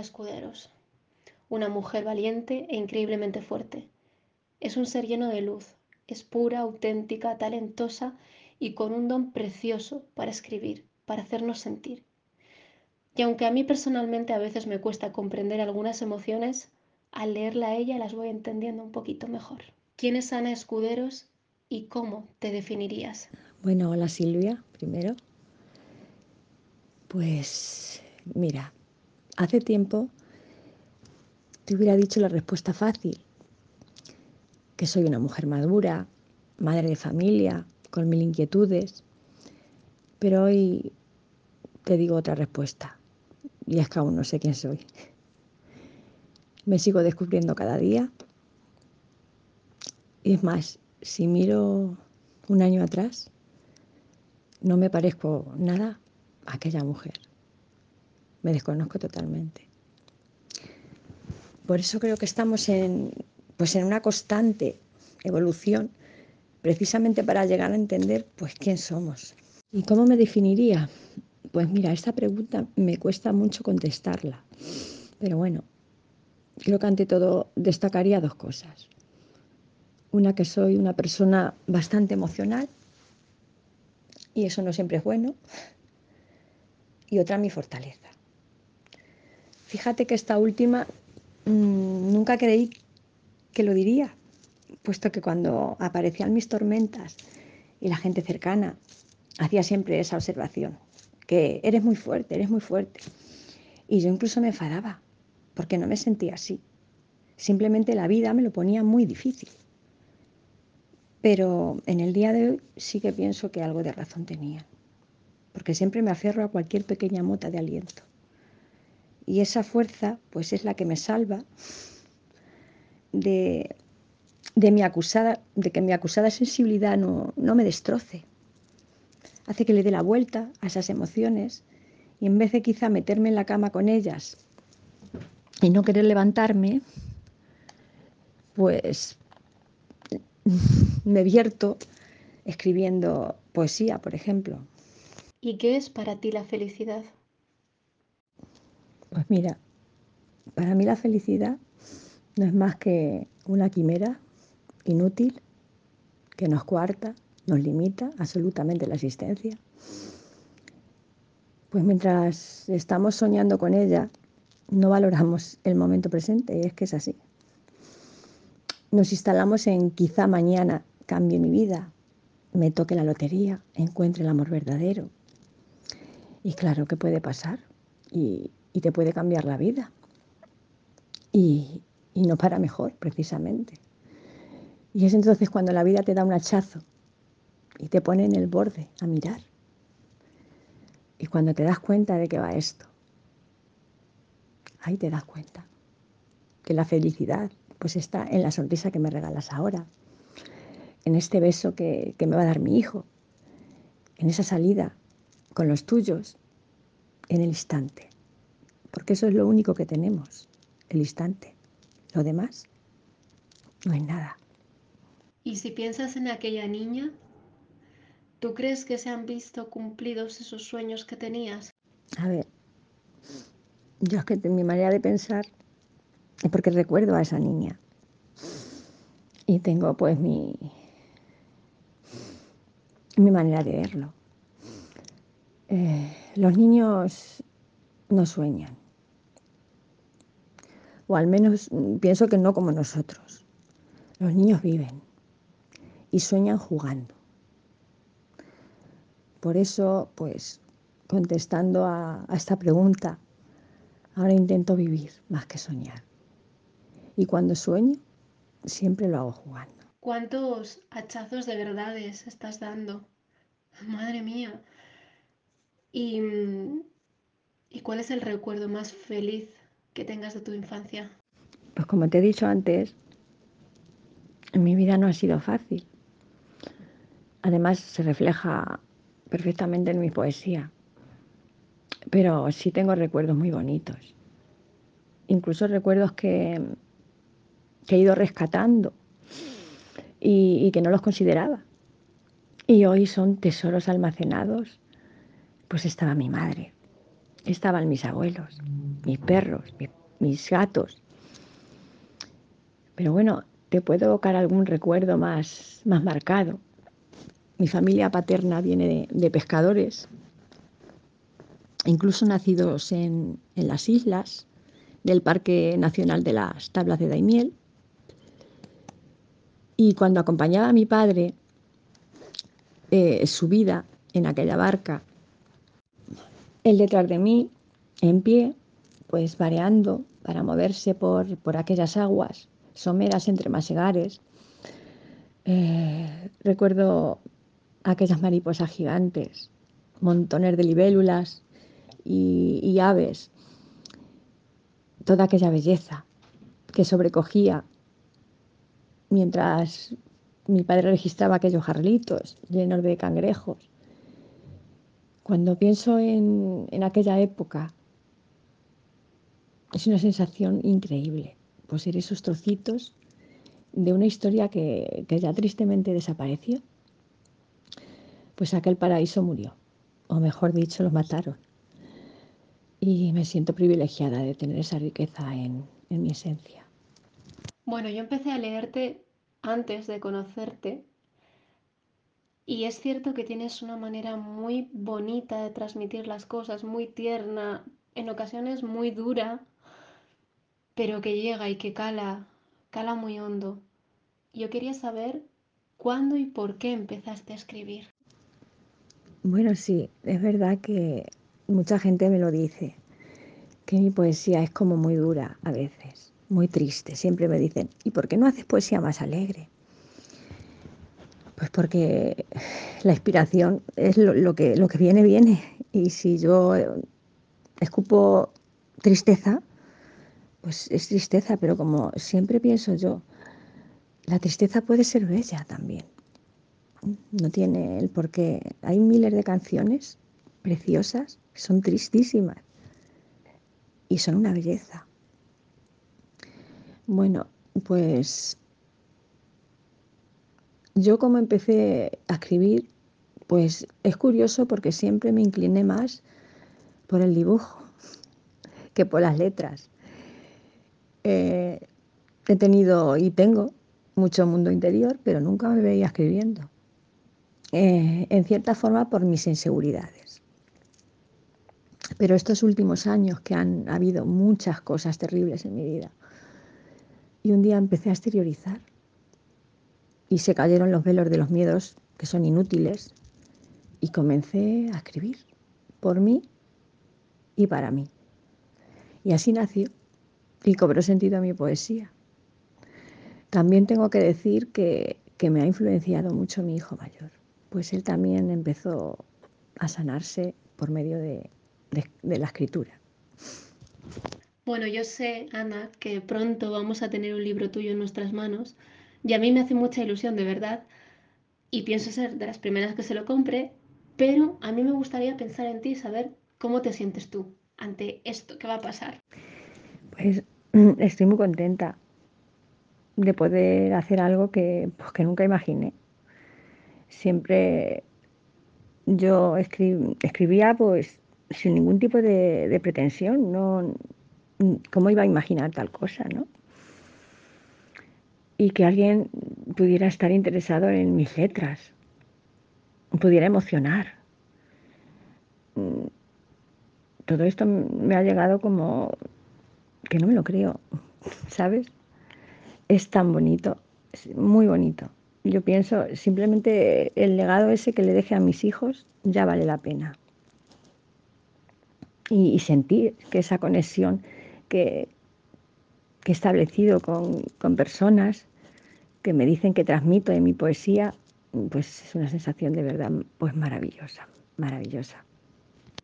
Escuderos, una mujer valiente e increíblemente fuerte. Es un ser lleno de luz, es pura, auténtica, talentosa y con un don precioso para escribir, para hacernos sentir. Y aunque a mí personalmente a veces me cuesta comprender algunas emociones, al leerla a ella las voy entendiendo un poquito mejor. ¿Quién es Ana Escuderos y cómo te definirías? Bueno, hola Silvia, primero. Pues mira, hace tiempo te hubiera dicho la respuesta fácil, que soy una mujer madura, madre de familia, con mil inquietudes, pero hoy te digo otra respuesta, y es que aún no sé quién soy. Me sigo descubriendo cada día. Y es más, si miro un año atrás, no me parezco nada a aquella mujer. Me desconozco totalmente. Por eso creo que estamos en, pues en una constante evolución, precisamente para llegar a entender pues quién somos. ¿Y cómo me definiría? Pues mira, esta pregunta me cuesta mucho contestarla. Pero bueno, creo que ante todo destacaría dos cosas. Una que soy una persona bastante emocional y eso no siempre es bueno. Y otra mi fortaleza. Fíjate que esta última mmm, nunca creí que lo diría, puesto que cuando aparecían mis tormentas y la gente cercana hacía siempre esa observación, que eres muy fuerte, eres muy fuerte. Y yo incluso me enfadaba, porque no me sentía así. Simplemente la vida me lo ponía muy difícil. Pero en el día de hoy sí que pienso que algo de razón tenía, porque siempre me aferro a cualquier pequeña mota de aliento. Y esa fuerza, pues es la que me salva de, de mi acusada, de que mi acusada sensibilidad no, no me destroce. Hace que le dé la vuelta a esas emociones y en vez de quizá meterme en la cama con ellas y no querer levantarme, pues me vierto escribiendo poesía, por ejemplo. ¿Y qué es para ti la felicidad? Pues mira, para mí la felicidad no es más que una quimera inútil que nos cuarta, nos limita absolutamente la existencia. Pues mientras estamos soñando con ella, no valoramos el momento presente, y es que es así. Nos instalamos en quizá mañana cambie mi vida, me toque la lotería, encuentre el amor verdadero. Y claro que puede pasar y, y te puede cambiar la vida. Y, y no para mejor, precisamente. Y es entonces cuando la vida te da un hachazo y te pone en el borde a mirar. Y cuando te das cuenta de que va esto, ahí te das cuenta que la felicidad pues está en la sonrisa que me regalas ahora, en este beso que, que me va a dar mi hijo, en esa salida con los tuyos, en el instante. Porque eso es lo único que tenemos, el instante. Lo demás no hay nada. Y si piensas en aquella niña, ¿tú crees que se han visto cumplidos esos sueños que tenías? A ver, yo es que mi manera de pensar es porque recuerdo a esa niña. Y tengo pues mi, mi manera de verlo. Eh, los niños no sueñan o al menos mm, pienso que no como nosotros. Los niños viven y sueñan jugando. Por eso, pues, contestando a, a esta pregunta, ahora intento vivir más que soñar. Y cuando sueño, siempre lo hago jugando. ¿Cuántos hachazos de verdades estás dando? Madre mía. ¿Y, mm, ¿Y cuál es el recuerdo más feliz que tengas de tu infancia? Pues como te he dicho antes, mi vida no ha sido fácil. Además se refleja perfectamente en mi poesía. Pero sí tengo recuerdos muy bonitos. Incluso recuerdos que, he ido rescatando y que no los consideraba. Y hoy son tesoros almacenados. Pues estaba mi madre, estaban mis abuelos, mis perros, mis, gatos. Pero bueno, te puedo evocar algún recuerdo más, más marcado. Mi familia paterna viene de, pescadores, incluso nacidos en, las islas del Parque Nacional de las Tablas de Daimiel. Y cuando acompañaba a mi padre eh, su vida en aquella barca, él detrás de mí, en pie, pues vareando para moverse por, por aquellas aguas someras entre masegares. Eh, recuerdo aquellas mariposas gigantes, montones de libélulas y, aves, toda aquella belleza que sobrecogía mientras mi padre registraba aquellos jarlitos llenos de cangrejos. Cuando pienso en, aquella época, es una sensación increíble, poseer esos trocitos de una historia que ya tristemente desapareció pues aquel paraíso murió, o mejor dicho, lo mataron. Y me siento privilegiada de tener esa riqueza en, mi esencia. Bueno, yo empecé a leerte antes de conocerte y es cierto que tienes una manera muy bonita de transmitir las cosas, muy tierna, en ocasiones muy dura, pero que llega y que cala, cala muy hondo. Yo quería saber cuándo y por qué empezaste a escribir. Bueno, sí, es verdad que mucha gente me lo dice, que mi poesía es como muy dura a veces, muy triste. Siempre me dicen, ¿y por qué no haces poesía más alegre? Pues porque la inspiración es lo, que, lo que viene, viene. Y si yo escupo tristeza, pues es tristeza, pero como siempre pienso yo, la tristeza puede ser bella también no tiene el porqué. Hay miles de canciones preciosas, son tristísimas y son una belleza. Bueno, pues yo como empecé a escribir, pues es curioso porque siempre me incliné más por el dibujo que por las letras. Eh, he tenido y tengo mucho mundo interior, pero nunca me veía escribiendo. Eh, en cierta forma por mis inseguridades. Pero estos últimos años que han habido muchas cosas terribles en mi vida, y un día empecé a exteriorizar y se cayeron los velos de los miedos que son inútiles y comencé a escribir por mí y para mí. Y así nació y cobró sentido a mi poesía. También tengo que decir que me ha influenciado mucho mi hijo mayor pues él también empezó a sanarse por medio de, la escritura. Bueno, yo sé, Ana, que pronto vamos a tener un libro tuyo en nuestras manos y a mí me hace mucha ilusión, de verdad, y pienso ser de las primeras que se lo compre, pero a mí me gustaría pensar en ti y saber cómo te sientes tú ante esto que va a pasar. Pues estoy muy contenta de poder hacer algo que, pues, que nunca imaginé siempre yo escribía pues sin ningún tipo de, pretensión, no, ¿cómo iba a imaginar tal cosa, no? Y que alguien pudiera estar interesado en mis letras, pudiera emocionar. Todo esto me ha llegado como que no me lo creo, ¿sabes? Es tan bonito, muy bonito yo pienso, simplemente el legado ese que le deje a mis hijos ya vale la pena. Y, sentir que esa conexión que, he establecido con, con, personas que me dicen que transmito en mi poesía, pues es una sensación de verdad pues maravillosa, maravillosa.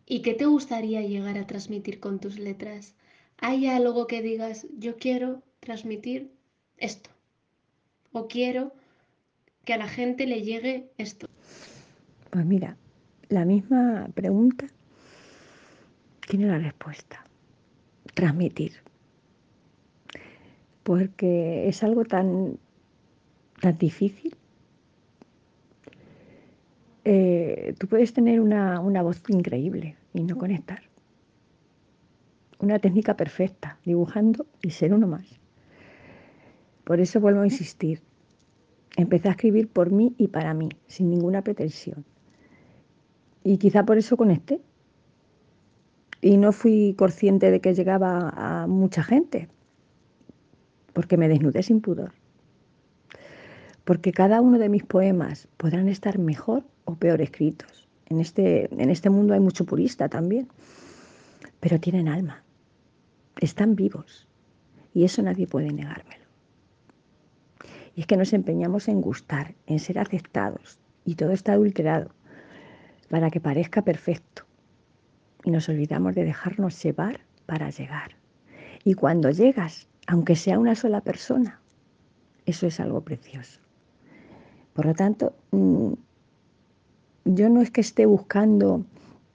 ¿Y qué te gustaría llegar a transmitir con tus letras? ¿Hay algo que digas, yo quiero transmitir esto? ¿O quiero que a la gente le llegue esto? Pues mira, la misma pregunta tiene la respuesta. Transmitir. Porque es algo tan, tan difícil. Eh, tú puedes tener una, una voz increíble y no conectar. una técnica perfecta, dibujando y ser uno más. Por eso vuelvo a insistir. Empecé a escribir por mí y para mí, sin ninguna pretensión. Y quizá por eso conecté. Y no fui consciente de que llegaba a mucha gente, porque me desnudé sin pudor. Porque cada uno de mis poemas podrán estar mejor o peor escritos. En este, en este mundo hay mucho purista también, pero tienen alma, están vivos y eso nadie puede negármelo. Y es que nos empeñamos en gustar, en ser aceptados y todo está adulterado para que parezca perfecto. Y nos olvidamos de dejarnos llevar para llegar. Y cuando llegas, aunque sea una sola persona, eso es algo precioso. Por lo tanto, mm, yo no es que esté buscando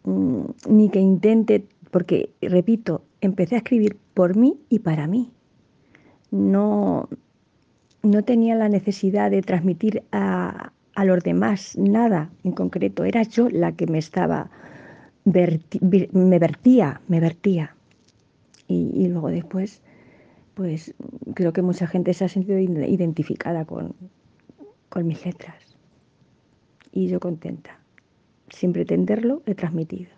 mm, ni que intente, porque, repito, empecé a escribir por mí y para mí. No, no tenía la necesidad de transmitir a, los demás nada en concreto, era yo la que me estaba, me vertía, me vertía. Y, luego después, pues creo que mucha gente se ha sentido identificada con, con mis letras. Y yo contenta. Sin pretenderlo, he transmitido.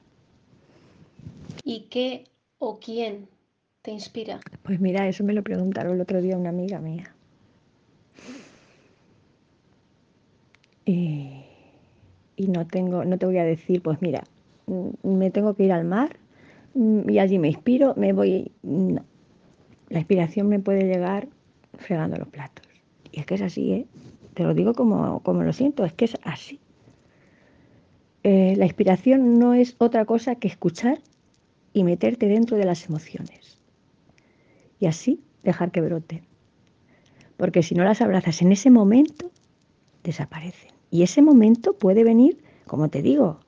¿Y qué o quién te inspira? Pues mira, eso me lo preguntaron el otro día una amiga mía. Y, no tengo, no te voy a decir, pues mira, mm, me tengo que ir al mar mm, y allí me inspiro, me voy. No. La inspiración me puede llegar fregando los platos. Y es que es así, ¿eh? Te lo digo como, como lo siento, es que es así. Eh, la inspiración no es otra cosa que escuchar y meterte dentro de las emociones. Y así dejar que broten. Porque si no las abrazas en ese momento, desaparecen. Y ese momento puede venir, como te digo,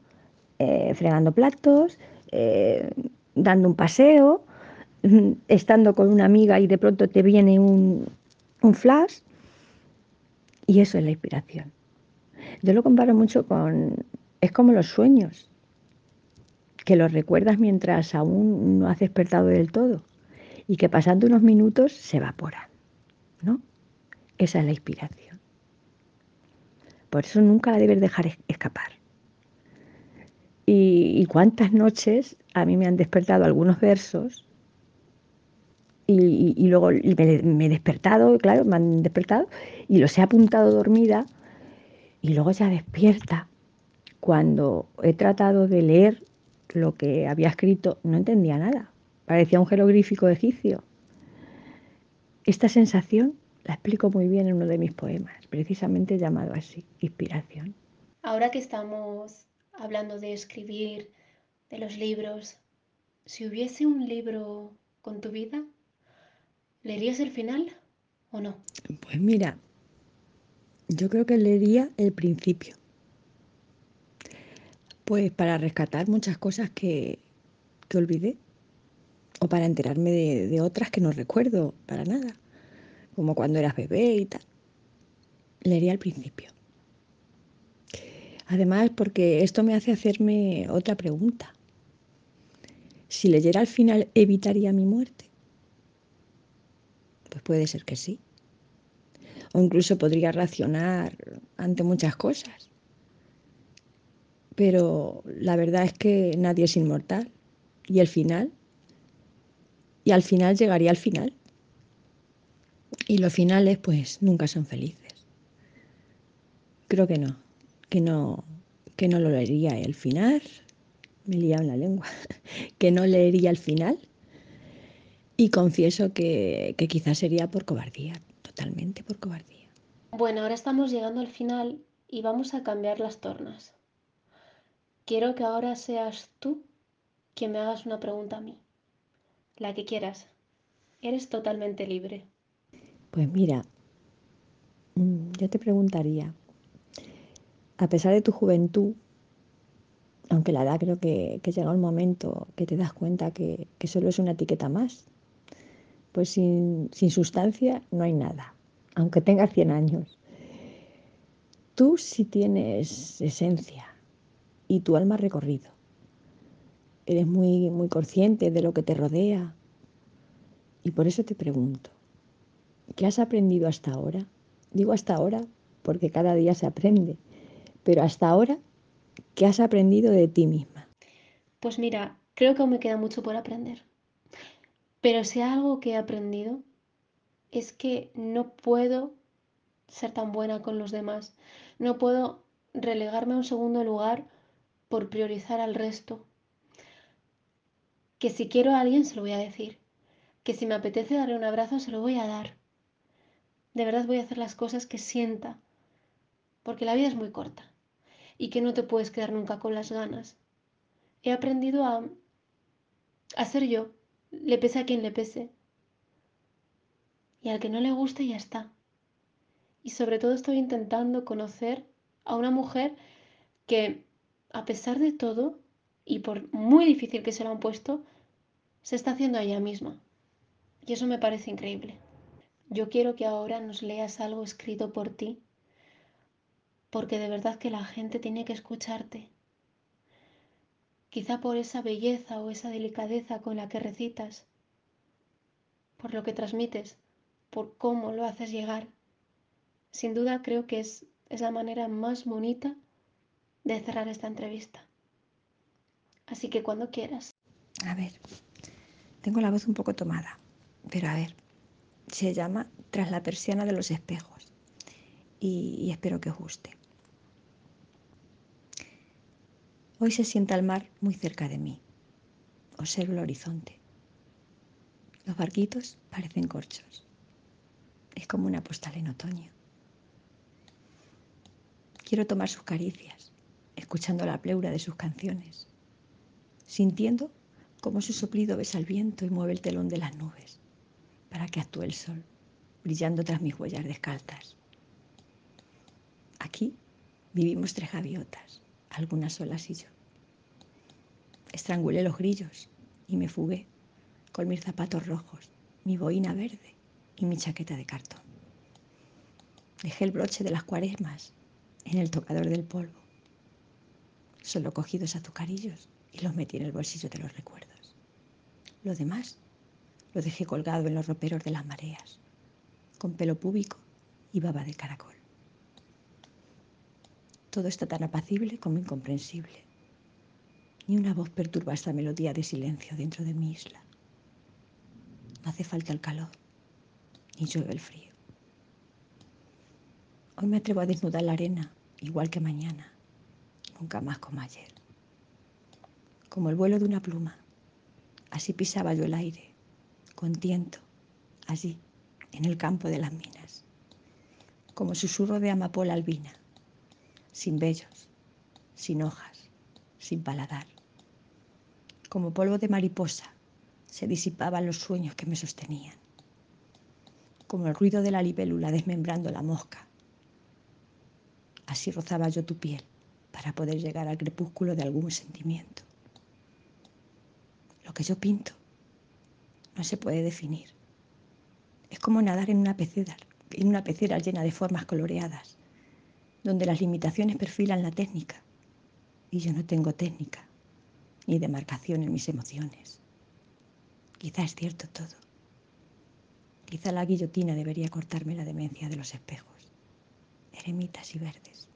eh, fregando platos, eh, dando un paseo, estando con una amiga y de pronto te viene un, un flash. Y eso es la inspiración. Yo lo comparo mucho con... Es como los sueños, que los recuerdas mientras aún no has despertado del todo y que pasando unos minutos se evaporan. ¿no? Esa es la inspiración. Por eso nunca la debes dejar escapar. Y, cuántas noches a mí me han despertado algunos versos y, luego me, he despertado, claro, me han despertado y los he apuntado dormida y luego ya despierta. Cuando he tratado de leer lo que había escrito, no entendía nada. Parecía un jeroglífico egipcio. Esta sensación la explico muy bien en uno de mis poemas, precisamente llamado así, Inspiración. Ahora que estamos hablando de escribir, de los libros, si hubiese un libro con tu vida, ¿leerías el final o no? Pues mira, yo creo que leería el principio. Pues para rescatar muchas cosas que, que olvidé o para enterarme de otras que no recuerdo para nada como cuando eras bebé y tal. Leería al principio. Además, porque esto me hace hacerme otra pregunta. Si leyera al final, ¿evitaría mi muerte? Pues puede ser que sí. O incluso podría racionar ante muchas cosas. Pero la verdad es que nadie es inmortal. Y el final, y al final llegaría al final. Y los finales, pues, nunca son felices. Creo que no, que no, que no lo leería el final. Me he en la lengua. que no leería el final. Y confieso que, que quizás sería por cobardía, totalmente por cobardía. Bueno, ahora estamos llegando al final y vamos a cambiar las tornas. Quiero que ahora seas tú quien me hagas una pregunta a mí. La que quieras. Eres totalmente libre. Pues mira, mm, yo te preguntaría, a pesar de tu juventud, aunque la edad creo que, llega un momento que te das cuenta que, solo es una etiqueta más, pues sin, sin, sustancia no hay nada, aunque tengas 100 años. Tú sí tienes esencia y tu alma recorrido. eres muy, muy consciente de lo que te rodea. Y por eso te pregunto, ¿qué has aprendido hasta ahora? Digo hasta ahora porque cada día se aprende, pero hasta ahora, ¿qué has aprendido de ti misma? Pues mira, creo que aún me queda mucho por aprender. Pero si algo que he aprendido es que no puedo ser tan buena con los demás. No puedo relegarme a un segundo lugar por priorizar al resto. Que si quiero a alguien se lo voy a decir. Que si me apetece darle un abrazo se lo voy a dar. De verdad voy a hacer las cosas que sienta. Porque la vida es muy corta. Y que no te puedes quedar nunca con las ganas. He aprendido a, a ser yo. Le pese a quien le pese. Y al que no le guste ya está. Y sobre todo estoy intentando conocer a una mujer que, a pesar de todo, y por muy difícil que se lo han puesto, se está haciendo ella misma. Y eso me parece increíble. Yo quiero que ahora nos leas algo escrito por ti, porque de verdad que la gente tiene que escucharte. Quizá por esa belleza o esa delicadeza con la que recitas, por lo que transmites, por cómo lo haces llegar. Sin duda creo que es, es la manera más bonita de cerrar esta entrevista. Así que cuando quieras. A ver, tengo la voz un poco tomada, pero a ver, se llama Tras la persiana de los espejos y, y espero que os guste. Hoy se sienta el mar muy cerca de mí. Observo el horizonte. Los barquitos parecen corchos. Es como una postal en otoño. Quiero tomar sus caricias, escuchando la pleura de sus canciones, sintiendo cómo su soplido besa el viento y mueve el telón de las nubes para que actúe el sol, brillando tras mis huellas descalzas. Aquí vivimos tres gaviotas, algunas solas y yo. Estrangulé los grillos y me fugué con mis zapatos rojos, mi boina verde y mi chaqueta de cartón. Dejé el broche de las cuaresmas en el tocador del polvo. Solo cogí dos azucarillos y los metí en el bolsillo de los recuerdos. Lo demás lo dejé colgado en los roperos de las mareas, con pelo púbico y baba de caracol. Todo está tan apacible como incomprensible. Ni una voz perturba esta melodía de silencio dentro de mi isla. No hace falta el calor, ni llueve el frío. Hoy me atrevo a desnudar la arena igual que mañana, nunca más como ayer. Como el vuelo de una pluma, así pisaba yo el aire, con tiento, allí, en el campo de las minas, como susurro de amapola albina, sin vellos, sin hojas, sin paladar. Como polvo de mariposa, se disipaban los sueños que me sostenían, como el ruido de la libélula desmembrando la mosca, Así rozaba yo tu piel para poder llegar al crepúsculo de algún sentimiento. Lo que yo pinto no se puede definir. Es como nadar en una pecera, en una pecera llena de formas coloreadas, donde las limitaciones perfilan la técnica. Y yo no tengo técnica, ni demarcación en mis emociones. Quizá es cierto todo. Quizá la guillotina debería cortarme la demencia de los espejos eremitas y verdes.